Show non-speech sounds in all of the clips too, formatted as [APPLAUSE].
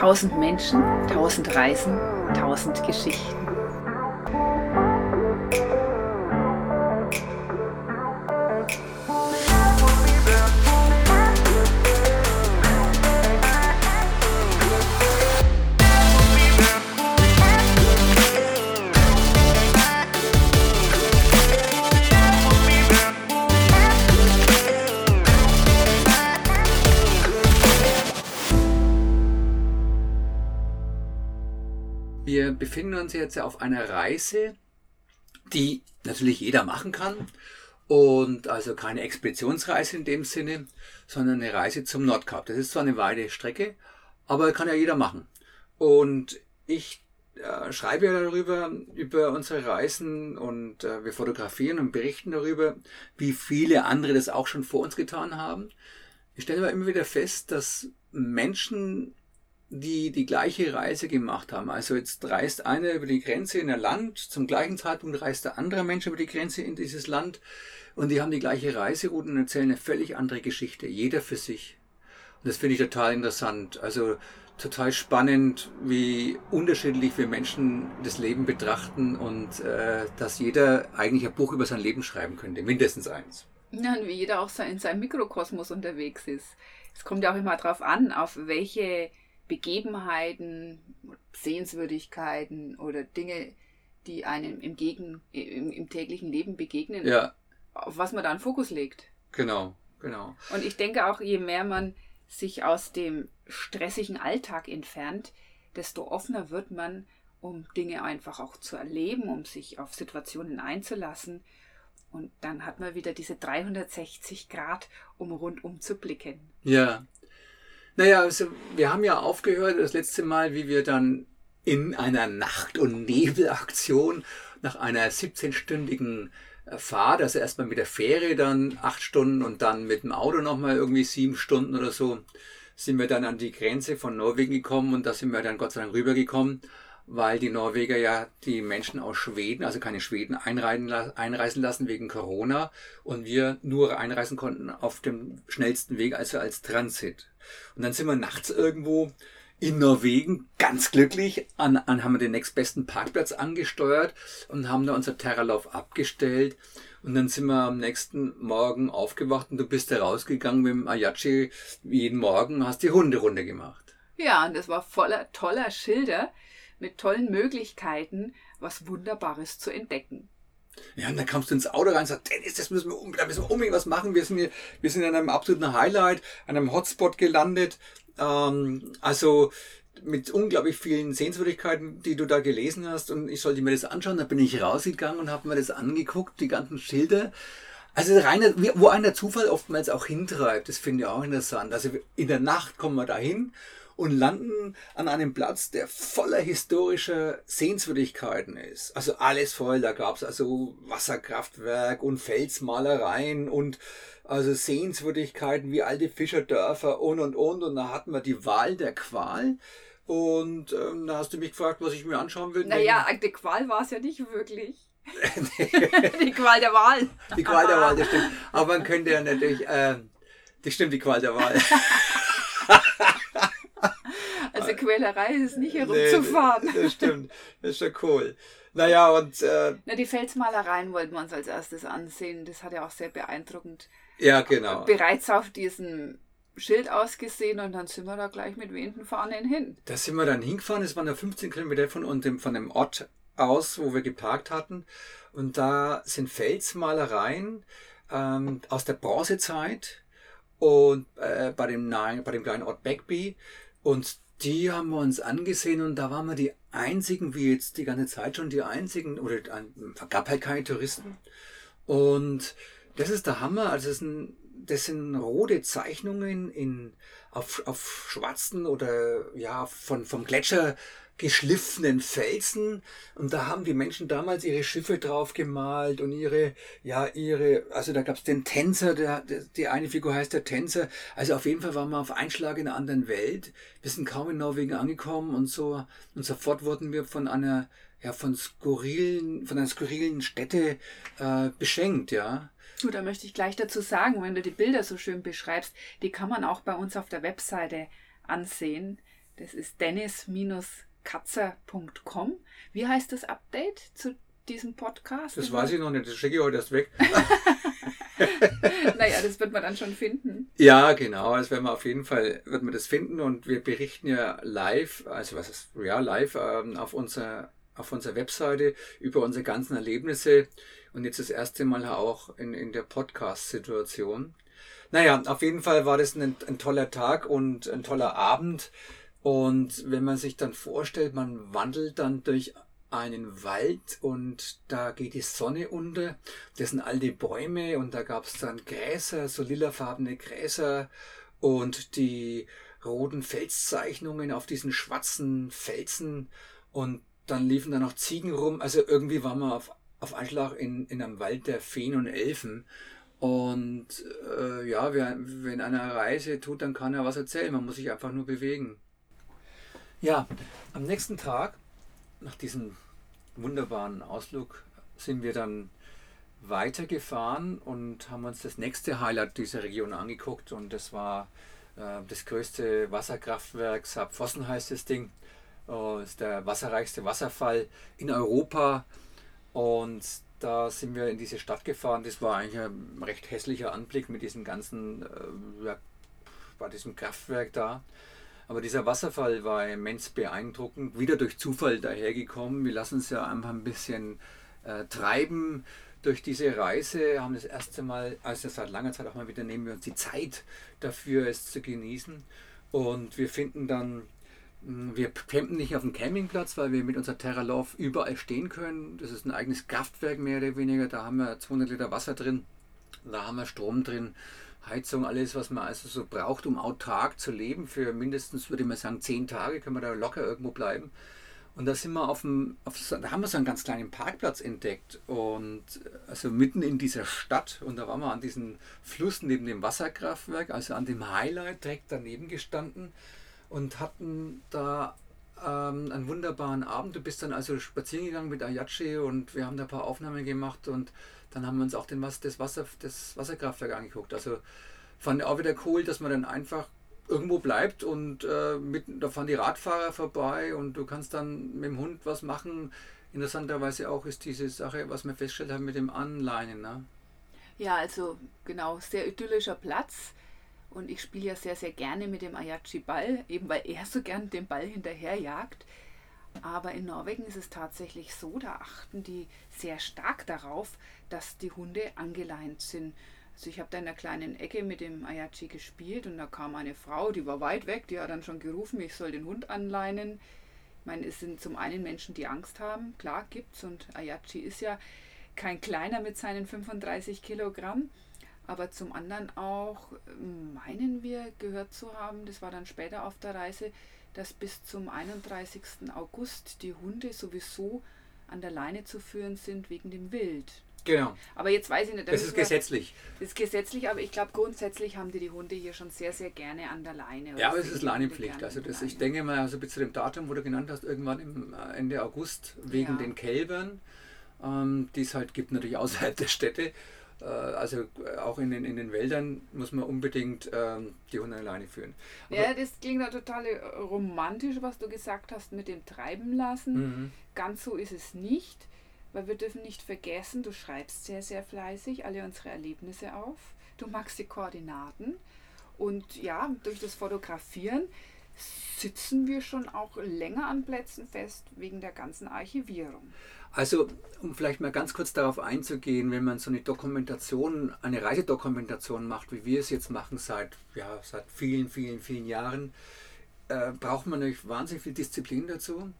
Tausend Menschen, tausend Reisen, tausend Geschichten. Befinden uns jetzt auf einer Reise, die natürlich jeder machen kann. Und also keine Expeditionsreise in dem Sinne, sondern eine Reise zum Nordkap. Das ist zwar eine weite Strecke, aber kann ja jeder machen. Und ich äh, schreibe ja darüber, über unsere Reisen und äh, wir fotografieren und berichten darüber, wie viele andere das auch schon vor uns getan haben. Ich stelle aber immer wieder fest, dass Menschen die die gleiche Reise gemacht haben. Also jetzt reist einer über die Grenze in ein Land, zum gleichen Zeitpunkt reist der andere Mensch über die Grenze in dieses Land und die haben die gleiche Reiseroute und erzählen eine völlig andere Geschichte, jeder für sich. Und das finde ich total interessant. Also total spannend, wie unterschiedlich wir Menschen das Leben betrachten und äh, dass jeder eigentlich ein Buch über sein Leben schreiben könnte, mindestens eins. Ja, und wie jeder auch in seinem Mikrokosmos unterwegs ist. Es kommt ja auch immer darauf an, auf welche Begebenheiten, Sehenswürdigkeiten oder Dinge, die einem im, Gegen, im, im täglichen Leben begegnen, Ja, auf was man da einen Fokus legt. genau, genau. Und ich denke auch, je mehr man sich aus dem stressigen Alltag entfernt, desto offener wird man, um Dinge einfach auch zu erleben, um sich auf Situationen einzulassen. Und dann hat man wieder diese 360 Grad, um rundum zu blicken. Ja. Naja, also wir haben ja aufgehört das letzte Mal, wie wir dann in einer Nacht- und Nebelaktion nach einer 17-stündigen äh, Fahrt, also erstmal mit der Fähre dann acht Stunden und dann mit dem Auto nochmal irgendwie sieben Stunden oder so, sind wir dann an die Grenze von Norwegen gekommen und da sind wir dann Gott sei Dank rübergekommen, weil die Norweger ja die Menschen aus Schweden, also keine Schweden, einreisen, la- einreisen lassen wegen Corona und wir nur einreisen konnten auf dem schnellsten Weg, also als Transit. Und dann sind wir nachts irgendwo in Norwegen ganz glücklich, an, an haben wir den nächstbesten Parkplatz angesteuert und haben da unser Terralauf abgestellt. Und dann sind wir am nächsten Morgen aufgewacht und du bist da rausgegangen mit dem Ayachi jeden Morgen, hast die Hunderunde gemacht. Ja, und das war voller toller Schilder mit tollen Möglichkeiten, was Wunderbares zu entdecken. Ja, und dann kamst du ins Auto rein und sagst, Dennis, das müssen wir, da müssen wir unbedingt was machen. Wir sind, hier, wir sind an einem absoluten Highlight, einem Hotspot gelandet. Ähm, also mit unglaublich vielen Sehenswürdigkeiten, die du da gelesen hast. Und ich sollte mir das anschauen. Da bin ich rausgegangen und habe mir das angeguckt, die ganzen Schilder. Also reiner, wo einer Zufall oftmals auch hintreibt, das finde ich auch interessant. Also in der Nacht kommen wir dahin und landen an einem Platz, der voller historischer Sehenswürdigkeiten ist. Also alles voll, da gab es also Wasserkraftwerk und Felsmalereien und also Sehenswürdigkeiten wie alte Fischerdörfer und und und. Und da hatten wir die Wahl der Qual. Und ähm, da hast du mich gefragt, was ich mir anschauen will. Naja, die Qual war es ja nicht wirklich. [LAUGHS] [LAUGHS] die Qual der Wahl. Die Qual der Wahl, das stimmt. Aber man könnte ja natürlich, äh, das stimmt, die Qual der Wahl. [LAUGHS] Quälerei ist nicht Nee, herumzufahren. das stimmt, das ist schon cool. Naja, und äh, Na, die Felsmalereien wollten wir uns als erstes ansehen. Das hat ja auch sehr beeindruckend ja, genau. bereits auf diesem Schild ausgesehen und dann sind wir da gleich mit wehenden Fahnen hin. Da sind wir dann hingefahren, es waren ja 15 Kilometer von, uns, von dem Ort aus, wo wir geparkt hatten. Und da sind Felsmalereien ähm, aus der Bronzezeit und äh, bei, dem bei dem kleinen Ort Beckby. Und die haben wir uns angesehen und da waren wir die einzigen, wie jetzt die ganze Zeit schon die einzigen, oder gab halt keine Touristen. Und das ist der Hammer. Also das sind, das sind rote Zeichnungen in, auf, auf schwarzen oder ja von, vom Gletscher geschliffenen Felsen. Und da haben die Menschen damals ihre Schiffe drauf gemalt und ihre, ja, ihre, also da gab es den Tänzer, der, der, die eine Figur heißt der Tänzer. Also auf jeden Fall waren wir auf Einschlag in einer anderen Welt. Wir sind kaum in Norwegen angekommen und so, und sofort wurden wir von einer, ja, von skurrilen, von einer skurrilen Stätte äh, beschenkt, ja. Du, da möchte ich gleich dazu sagen, wenn du die Bilder so schön beschreibst, die kann man auch bei uns auf der Webseite ansehen. Das ist dennis-katzer.com. Wie heißt das Update zu diesem Podcast? Das weiß ich noch nicht, das schicke ich heute erst weg. [LAUGHS] naja, das wird man dann schon finden. Ja, genau, das werden wir auf jeden Fall, wird man das finden und wir berichten ja live, also was ist, ja, live ähm, auf unserer auf unserer Webseite über unsere ganzen Erlebnisse und jetzt das erste Mal auch in, in der Podcast-Situation. Naja, auf jeden Fall war das ein, ein toller Tag und ein toller Abend. Und wenn man sich dann vorstellt, man wandelt dann durch einen Wald und da geht die Sonne unter. Das sind alte Bäume und da gab es dann Gräser, so lilafarbene Gräser und die roten Felszeichnungen auf diesen schwarzen Felsen und dann liefen da noch Ziegen rum. Also irgendwie waren wir auf, auf Anschlag in, in einem Wald der Feen und Elfen. Und äh, ja, wer, wenn einer Reise tut, dann kann er was erzählen. Man muss sich einfach nur bewegen. Ja, am nächsten Tag, nach diesem wunderbaren Ausflug, sind wir dann weitergefahren und haben uns das nächste Highlight dieser Region angeguckt. Und das war äh, das größte Wasserkraftwerk, Saarpfossen heißt das Ding. Äh, ist der wasserreichste Wasserfall in Europa. Und da sind wir in diese Stadt gefahren. Das war eigentlich ein recht hässlicher Anblick mit diesem ganzen, äh, war diesem Kraftwerk da. Aber dieser Wasserfall war immens beeindruckend, wieder durch Zufall dahergekommen. Wir lassen uns ja einfach ein bisschen äh, treiben durch diese Reise, haben das erste Mal, also seit langer Zeit auch mal wieder, nehmen wir uns die Zeit dafür, es zu genießen. Und wir finden dann hm, wir campen nicht auf dem Campingplatz, weil wir mit unserer Terra Love überall stehen können. Das ist ein eigenes Kraftwerk mehr oder weniger. Da haben wir 200 Liter Wasser drin. Da haben wir Strom drin, Heizung, alles, was man also so braucht, um autark zu leben. Für mindestens, würde mal sagen, 10 Tage können wir da locker irgendwo bleiben. Und da sind wir auf dem, auf, da haben wir so einen ganz kleinen Parkplatz entdeckt und also mitten in dieser Stadt und da waren wir an diesem Fluss neben dem Wasserkraftwerk, also an dem Highlight direkt daneben gestanden und hatten da ähm, einen wunderbaren Abend. Du bist dann also spazieren gegangen mit Ayachi und wir haben da ein paar Aufnahmen gemacht und dann haben wir uns auch den, das, Wasser, das Wasserkraftwerk angeguckt. Also fand ich auch wieder cool, dass man dann einfach irgendwo bleibt und äh, mit, da fahren die Radfahrer vorbei und du kannst dann mit dem Hund was machen. Interessanterweise auch ist diese Sache, was wir festgestellt haben mit dem Anleinen. Ne? Ja, also genau, sehr idyllischer Platz. Und ich spiele ja sehr, sehr gerne mit dem Ayachi-Ball, eben weil er so gern den Ball hinterherjagt. Aber in Norwegen ist es tatsächlich so, da achten die sehr stark darauf, dass die Hunde angeleint sind. Also ich habe da in einer kleinen Ecke mit dem Ayachi gespielt und da kam eine Frau, die war weit weg, die hat dann schon gerufen, ich soll den Hund anleinen. Ich meine, es sind zum einen Menschen, die Angst haben, klar gibt's und Ayachi ist ja kein kleiner mit seinen 35 Kilogramm. Aber zum anderen auch, wir gehört zu haben, das war dann später auf der Reise, dass bis zum 31. August die Hunde sowieso an der Leine zu führen sind wegen dem Wild. Genau. Aber jetzt weiß ich nicht. Das ist wir, gesetzlich. Das ist gesetzlich, aber ich glaube grundsätzlich haben die die Hunde hier schon sehr, sehr gerne an der Leine. Ja, aber es ist Leinepflicht. Also das, ich denke mal, also bis zu dem Datum, wo du genannt hast, irgendwann im äh, Ende August wegen ja. den Kälbern, ähm, die es halt gibt natürlich außerhalb der Städte. Äh, also äh, auch in den, in den Wäldern muss man unbedingt ähm, die Hunde alleine führen. Aber ja, das klingt ja total äh, romantisch, was du gesagt hast mit dem Treiben lassen. Mhm. Ganz so ist es nicht, weil wir dürfen nicht vergessen, du schreibst sehr, sehr fleißig alle unsere Erlebnisse auf. Du magst die Koordinaten. Und ja, durch das Fotografieren sitzen wir schon auch länger an Plätzen fest wegen der ganzen Archivierung. Also, um vielleicht mal ganz kurz darauf einzugehen, wenn man so eine Dokumentation, eine Reisedokumentation macht, wie wir es jetzt machen seit, ja, seit vielen, vielen, vielen Jahren, äh, braucht man natürlich wahnsinnig viel Disziplin dazu.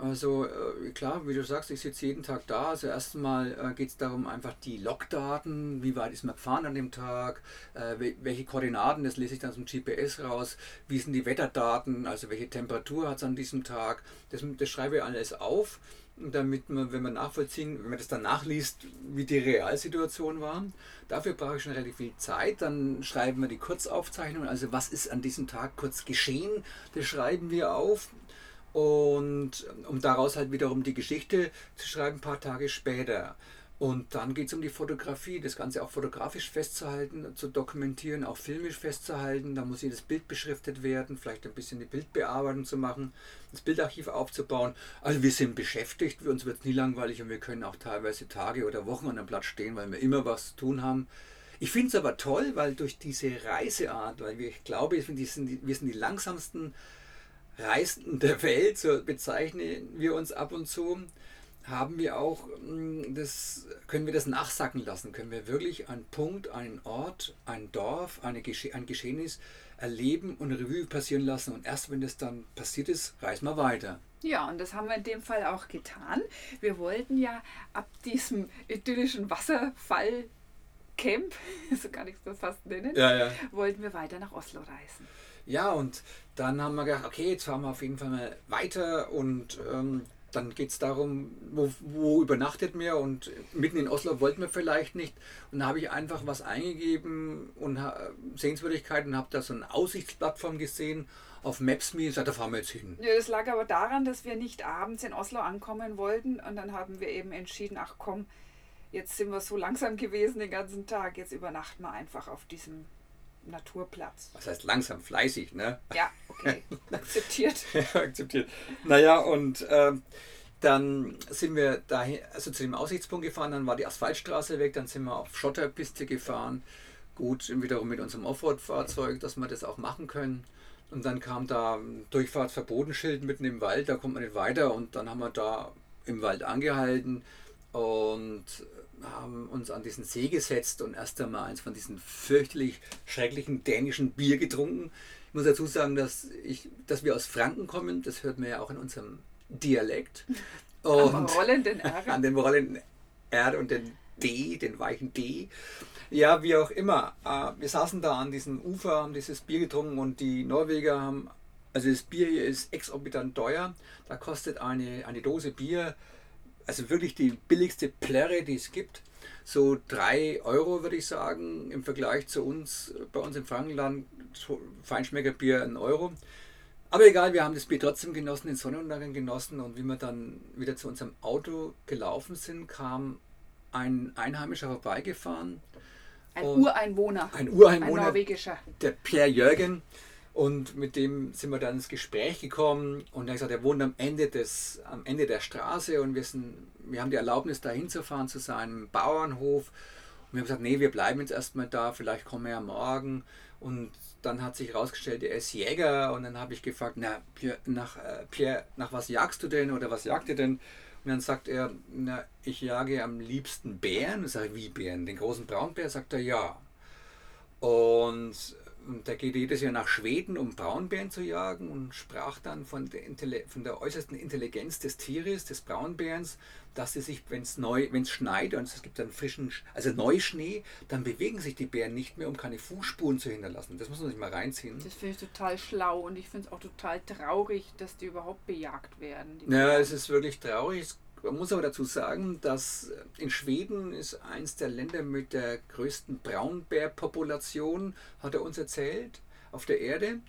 Also äh, klar, wie du sagst, ich sitze jeden Tag da. Also erstmal äh, geht es darum, einfach die Logdaten, wie weit ist man gefahren an dem Tag, äh, welche Koordinaten, das lese ich dann zum GPS raus, wie sind die Wetterdaten, also welche Temperatur hat es an diesem Tag. Das, das schreibe ich alles auf, damit man, wenn man nachvollziehen, wenn man das dann nachliest, wie die Realsituation war. Dafür brauche ich schon relativ viel Zeit. Dann schreiben wir die Kurzaufzeichnung, also was ist an diesem Tag kurz geschehen, das schreiben wir auf und um daraus halt wiederum die Geschichte zu schreiben, ein paar Tage später. Und dann geht es um die Fotografie, das Ganze auch fotografisch festzuhalten, zu dokumentieren, auch filmisch festzuhalten. Da muss jedes Bild beschriftet werden, vielleicht ein bisschen die Bildbearbeitung zu machen, das Bildarchiv aufzubauen. Also wir sind beschäftigt, uns wird es nie langweilig und wir können auch teilweise Tage oder Wochen an einem Platz stehen, weil wir immer was zu tun haben. Ich finde es aber toll, weil durch diese Reiseart, weil wir, ich glaube, wir sind die, wir sind die langsamsten Reisenden der Welt, so bezeichnen wir uns ab und zu haben wir auch, mm, das, können wir das nachsacken lassen, können wir wirklich einen Punkt, einen Ort, ein Dorf, eine Gesche ein Geschehnis erleben und Revue passieren lassen. Und erst wenn das dann passiert ist, reisen wir weiter. Ja, und das haben wir in dem Fall auch getan. Wir wollten ja ab diesem idyllischen Wasserfallcamp, [LAUGHS] so kann ich es das fast nennen, ja, ja. wollten wir weiter nach Oslo reisen. Ja, und dann haben wir gedacht, okay, jetzt fahren wir auf jeden Fall mal weiter und ähm, dann geht es darum, wo, wo, übernachtet mir und mitten in Oslo wollten wir vielleicht nicht. Und da habe ich einfach was eingegeben und Sehenswürdigkeiten, habe da so eine Aussichtsplattform gesehen auf Maps.me und da fahren wir jetzt hin. Ja, das lag aber daran, dass wir nicht abends in Oslo ankommen wollten und dann haben wir eben entschieden, ach komm, jetzt sind wir so langsam gewesen den ganzen Tag, jetzt übernachten wir einfach auf diesem Naturplatz. Was heißt langsam, fleißig, ne? Ja, okay. [LAUGHS] Akzeptiert. ja, akzeptiert. Naja, und äh, dann sind wir dahin, also zu dem Aussichtspunkt gefahren, dann war die Asphaltstraße weg, dann sind wir auf Schotterpiste gefahren. Gut, wiederum mit unserem Offroad-Fahrzeug, dass wir das auch machen können. Und dann kam da ein Durchfahrtsverbotenschild mitten im Wald, da kommt man nicht weiter und dann haben wir da im Wald angehalten und haben uns an diesen See gesetzt und erst einmal eins von diesen fürchterlich schrecklichen dänischen Bier getrunken. Ich muss dazu sagen, dass, ich, dass wir aus Franken kommen, das hört man ja auch in unserem Dialekt. [LAUGHS] Und Am rollenden R. [LAUGHS] An dem rollenden R und den D, den weichen D. Ja, wie auch immer. Äh, wir saßen da an diesem Ufer, haben dieses Bier getrunken und die Norweger haben, also das Bier hier ist exorbitant teuer. Da kostet eine, eine Dose Bier also wirklich die billigste Plärre, die es gibt. So 3 Euro würde ich sagen, im Vergleich zu uns, bei uns im Frankenland, Feinschmeckerbier ein Euro. Aber egal, wir haben das Bier trotzdem genossen, den Sonnenuntergang genossen und wie wir dann wieder zu unserem Auto gelaufen sind, kam ein Einheimischer vorbeigefahren. Ein Ureinwohner. Ein Ureinwohner. Ein norwegischer. Der Pierre Jürgen. Und mit dem sind wir dann ins Gespräch gekommen und er hat gesagt, er wohnt am Ende, des, am Ende der Straße und wir, sind, wir haben die Erlaubnis, da hinzufahren zu seinem Bauernhof. Und wir haben gesagt, nee, wir bleiben jetzt erstmal da, vielleicht kommen wir ja morgen. Und dann hat sich herausgestellt, er ist Jäger und dann habe ich gefragt, na, Pierre, nach, äh, Pierre, nach was jagst du denn oder was jagt ihr denn? Und dann sagt er, na, ich jage am liebsten Bären. Ich sage, wie Bären? Den großen Braunbär? Sagt er, ja. Und und der geht jedes Jahr nach Schweden, um Braunbären zu jagen und sprach dann von der, von der äußersten Intelligenz des Tieres, des Braunbärens, dass sie sich, wenn es neu, wenn es schneit und es gibt dann frischen, also Neuschnee, dann bewegen sich die Bären nicht mehr, um keine Fußspuren zu hinterlassen. Das muss man sich mal reinziehen. Das finde ich total schlau und ich finde es auch total traurig, dass die überhaupt bejagt werden. Ja, es ist wirklich traurig. Es man muss aber dazu sagen, dass in Schweden ist eins der Länder mit der größten Braunbärpopulation, hat er uns erzählt, auf der Erde.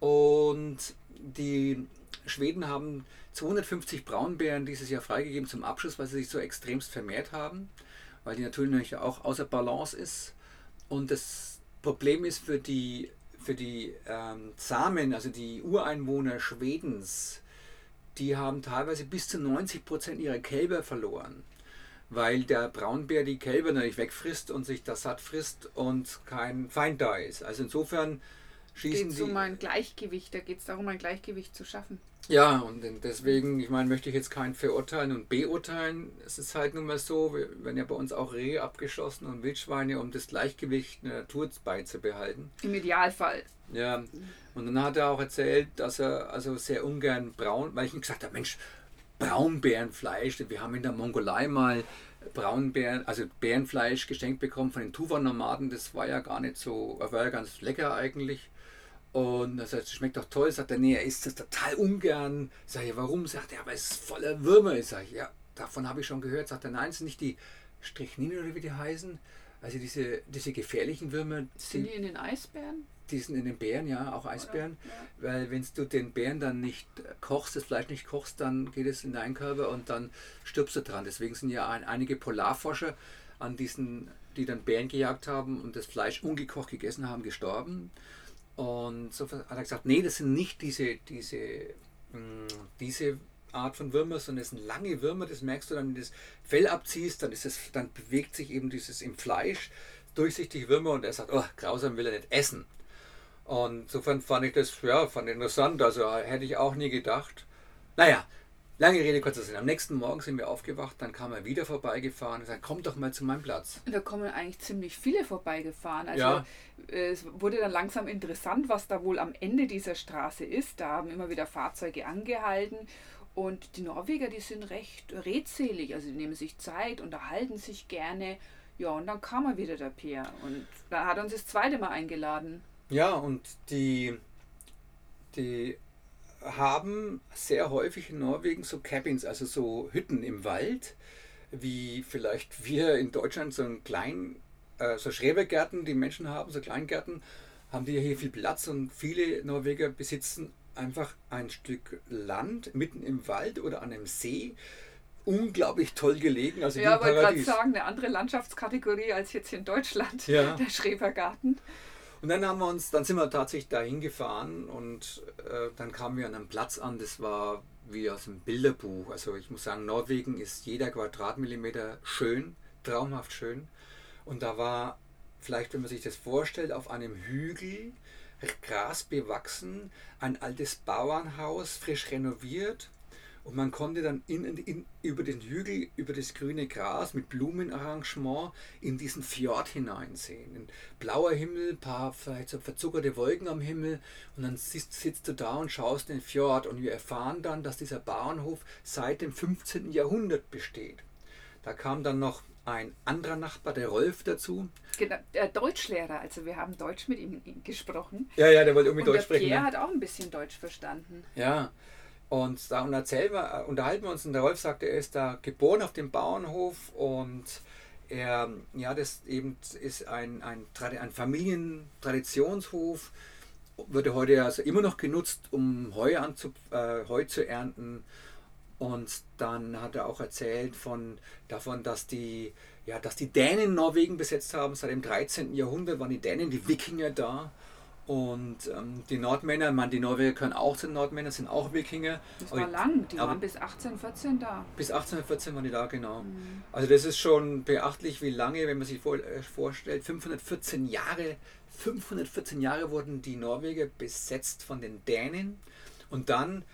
Und die Schweden haben 250 Braunbären dieses Jahr freigegeben zum Abschluss, weil sie sich so extremst vermehrt haben, weil die natürlich auch außer Balance ist. Und das Problem ist für die, für die ähm, Samen, also die Ureinwohner Schwedens, die haben teilweise bis zu 90 Prozent ihrer Kälber verloren, weil der Braunbär die Kälber natürlich wegfrisst und sich das satt frisst und kein Feind da ist. Also insofern schießen geht's die. um ein Gleichgewicht, da geht es darum, ein Gleichgewicht zu schaffen. Ja, und deswegen, ich meine, möchte ich jetzt keinen verurteilen und beurteilen. Es ist halt nun mal so, wir werden ja bei uns auch Rehe abgeschossen und Wildschweine, um das Gleichgewicht in der Natur beizubehalten. Im Idealfall. Ja, und dann hat er auch erzählt, dass er also sehr ungern braun, weil ich ihm gesagt habe, Mensch, Braunbärenfleisch, wir haben in der Mongolei mal Braunbären, also Bärenfleisch geschenkt bekommen von den Tuva-Nomaden, das war ja gar nicht so, war ja ganz lecker eigentlich. Und er sagt, es schmeckt doch toll. Sagt er, nee, er isst das total ungern. Sag ich, warum? Sagt er, aber es ist voller Würmer. Sag ich, ja, davon habe ich schon gehört. Sagt er, nein, es sind nicht die Strychnine oder wie die heißen. Also diese, diese gefährlichen Würmer. Sind die in den Eisbären? Die sind in den Bären, ja, auch Eisbären. Ja. Weil wenn du den Bären dann nicht kochst, das Fleisch nicht kochst, dann geht es in deinen Körper und dann stirbst du dran. Deswegen sind ja ein, einige Polarforscher an diesen, die dann Bären gejagt haben und das Fleisch ungekocht gegessen haben, gestorben. Und so hat er gesagt, nee, das sind nicht diese, diese, mh, mm, diese Art von Würmer, sondern es sind lange Würmer, das merkst du dann, wenn du das Fell abziehst, dann, ist es, dann bewegt sich eben dieses im Fleisch durchsichtige Würmer und er sagt, oh, grausam will er nicht essen. Und insofern fand ich das, ja, fand interessant. Also hätte ich auch nie gedacht. Naja, lange Rede, kurzer Sinn. Am nächsten Morgen sind wir aufgewacht, dann kam er wieder vorbeigefahren und sagte, komm doch mal zu meinem Platz. Da kommen eigentlich ziemlich viele vorbeigefahren. Also ja. es wurde dann langsam interessant, was da wohl am Ende dieser Straße ist. Da haben immer wieder Fahrzeuge angehalten. Und die Norweger, die sind recht redselig, also die nehmen sich Zeit, unterhalten sich gerne. Ja, und dann kam er wieder, der Peer. Und dann hat er uns das zweite Mal eingeladen. Ja, und die, die haben sehr häufig in Norwegen so Cabins, also so Hütten im Wald, wie vielleicht wir in Deutschland so einen kleinen, äh, so Schrebergärten, die Menschen haben, so Kleingärten, haben die hier viel Platz und viele Norweger besitzen einfach ein Stück Land mitten im Wald oder an einem See. Unglaublich toll gelegen. Also ja, wollte gerade sagen, eine andere Landschaftskategorie als jetzt in Deutschland, ja. der Schrebergarten. Und dann haben wir uns, dann sind wir tatsächlich dahin gefahren und äh, dann kamen wir an einem Platz an, das war wie aus einem Bilderbuch. Also ich muss sagen, Norwegen ist jeder Quadratmillimeter schön, traumhaft schön. Und da war, vielleicht wenn man sich das vorstellt, auf einem Hügel, Gras bewachsen, ein altes Bauernhaus, frisch renoviert und man konnte dann in, in, über den Hügel, über das grüne Gras mit Blumenarrangement in diesen Fjord hineinsehen. Ein blauer Himmel, ein paar vielleicht so verzuckerte Wolken am Himmel und dann sitzt, sitzt du da und schaust den Fjord und wir erfahren dann, dass dieser Bauernhof seit dem 15. Jahrhundert besteht. Da kam dann noch ein anderer Nachbar, der Rolf, dazu. Genau, der Deutschlehrer, also wir haben Deutsch mit ihm gesprochen. Ja, ja, der wollte irgendwie Deutsch sprechen. Der hat auch ein bisschen Deutsch verstanden. Ja, und da wir, äh, unterhalten wir uns und der Rolf sagte, er ist da geboren auf dem Bauernhof und er, ja, das eben ist ein, ein, ein Familientraditionshof, wird heute also immer noch genutzt, um Heu, anzu, äh, Heu zu ernten. Und dann hat er auch erzählt von, davon, dass die, ja, dass die Dänen Norwegen besetzt haben. Seit dem 13. Jahrhundert waren die Dänen, die Wikinger da. Und ähm, die Nordmänner, man, die Norweger können auch zu den Nordmännern, sind auch Wikinger. Das war aber, lang, die waren bis 1814 da. Bis 1814 waren die da, genau. Mhm. Also das ist schon beachtlich, wie lange, wenn man sich vor, äh, vorstellt, 514 Jahre, 514 Jahre wurden die Norweger besetzt von den Dänen und dann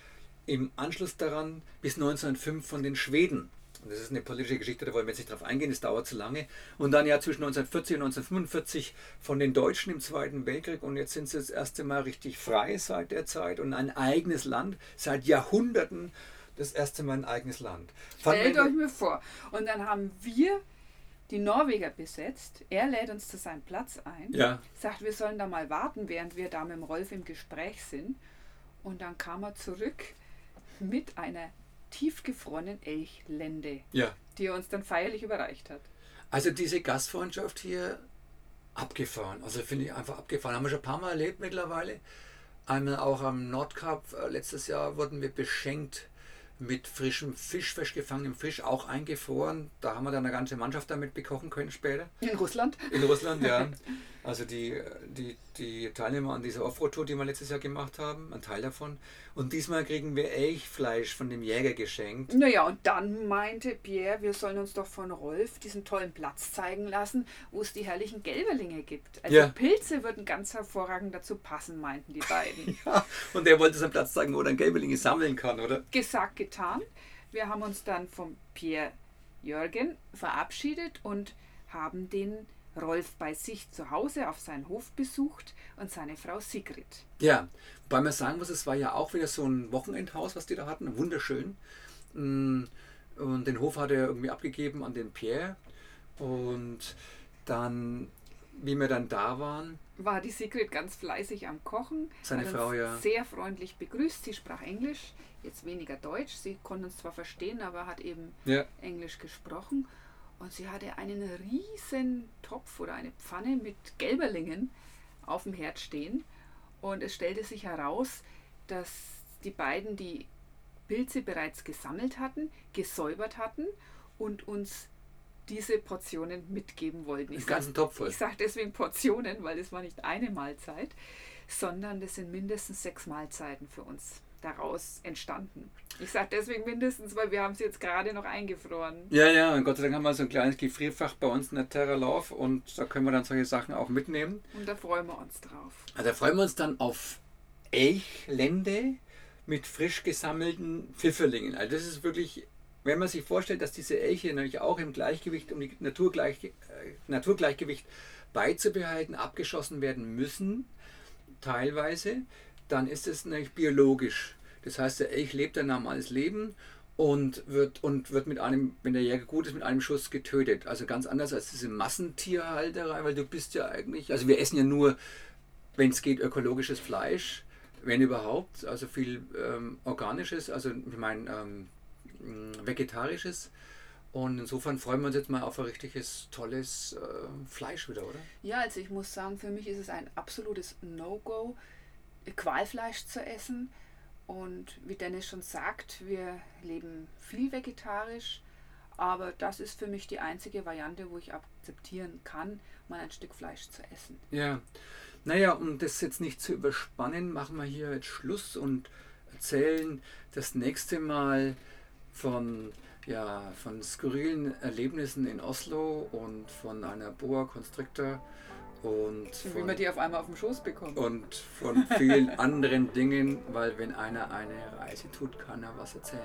im Anschluss daran bis 1905 von den Schweden. Das ist eine politische Geschichte, da wollen wir jetzt nicht drauf eingehen, das dauert zu lange. Und dann ja zwischen 1940 und 1945 von den Deutschen im Zweiten Weltkrieg und jetzt sind sie das erste Mal richtig frei seit der Zeit und ein eigenes Land, seit Jahrhunderten das erste Mal ein eigenes Land. Stellt euch mir vor. Und dann haben wir die Norweger besetzt. Er lädt uns zu seinem Platz ein, ja. sagt, wir sollen da mal warten, während wir da mit dem Rolf im Gespräch sind. Und dann kam er zurück mit einer tiefgefrorenen Elchlende, ja. die er uns dann feierlich überreicht hat. Also diese Gastfreundschaft hier abgefahren. Also finde ich einfach abgefahren. Haben wir schon ein paar Mal erlebt mittlerweile. Einmal auch am Nordkap äh, letztes Jahr wurden wir beschenkt mit frischem Fisch, frisch gefangenem Fisch, auch eingefroren. Da haben wir dann eine ganze Mannschaft damit bekochen können später. In Russland? In Russland, ja. [LAUGHS] Also die, die, die Teilnehmer an dieser Offroad-Tour, die wir letztes Jahr gemacht haben, ein Teil davon. Und diesmal kriegen wir Elchfleisch von dem Jäger geschenkt. Naja, und dann meinte Pierre, wir sollen uns doch von Rolf diesen tollen Platz zeigen lassen, wo es die herrlichen Gelberlinge gibt. Also ja. Pilze würden ganz hervorragend dazu passen, meinten die beiden. [LAUGHS] ja, und der wollte uns einen Platz zeigen, wo er Gelberlinge sammeln kann, oder? Gesagt, getan. Wir haben uns dann vom Pierre Jürgen verabschiedet und haben den Rolf bei sich zu Hause auf seinen Hof besucht und seine Frau Sigrid. Ja, wobei man sagen muss, es war ja auch wieder so ein Wochenendhaus, was die da hatten, wunderschön. Mm, und den Hof hat er irgendwie abgegeben an den Pierre. Und dann, wie wir dann da waren, war die Sigrid ganz fleißig am Kochen. Seine Frau, ja. Sehr freundlich begrüßt. Sie sprach Englisch, jetzt weniger Deutsch. Sie konnte uns zwar verstehen, aber hat eben ja. Englisch gesprochen. Und sie hatte einen riesen Topf oder eine Pfanne mit Gelberlingen auf dem Herd stehen. Und es stellte sich heraus, dass die beiden die Pilze bereits gesammelt hatten, gesäubert hatten und uns diese Portionen mitgeben wollten. Ich ganzen Topf voll. Ich sage deswegen Portionen, weil es war nicht eine Mahlzeit, sondern das sind mindestens sechs Mahlzeiten für uns daraus entstanden. Ich sage deswegen mindestens, weil wir haben sie jetzt gerade noch eingefroren. Ja, ja, und Gott sei Dank haben wir so ein kleines Gefrierfach bei uns in der Terra Love und da können wir dann solche Sachen auch mitnehmen. Und da freuen wir uns drauf. Also da freuen wir uns dann auf Elchlende mit frisch gesammelten Pfifferlingen. Also das ist wirklich, wenn man sich vorstellt, dass diese Elche natürlich auch im Gleichgewicht, um die Naturgleich, äh, Naturgleichgewicht beizubehalten, abgeschossen werden müssen, teilweise, dann ist es natürlich biologisch. Das heißt, der Elch lebt ein normales Leben und wird, und wird mit einem, wenn der Jäger gut ist, mit einem Schuss getötet. Also ganz anders als diese Massentierhalterei, weil du bist ja eigentlich, also wir essen ja nur, wenn es geht, ökologisches Fleisch, wenn überhaupt, also viel ähm, organisches, also ich meine ähm, vegetarisches. Und insofern freuen wir uns jetzt mal auf ein richtiges, tolles äh, Fleisch wieder, oder? Ja, also ich muss sagen, für mich ist es ein absolutes No-Go, Qualfleisch zu essen. Und wie Dennis schon sagt, wir leben viel vegetarisch, aber das ist für mich die einzige Variante, wo ich akzeptieren kann, mal ein Stück Fleisch zu essen. Ja, naja, um das jetzt nicht zu überspannen, machen wir hier jetzt Schluss und erzählen das nächste Mal von, ja, von skurrilen Erlebnissen in Oslo und von einer Boa Constrictor und von, wie man die auf einmal auf dem Schoß bekommt. Und von vielen anderen Dingen, weil wenn einer eine Reise tut, kann er was erzählen.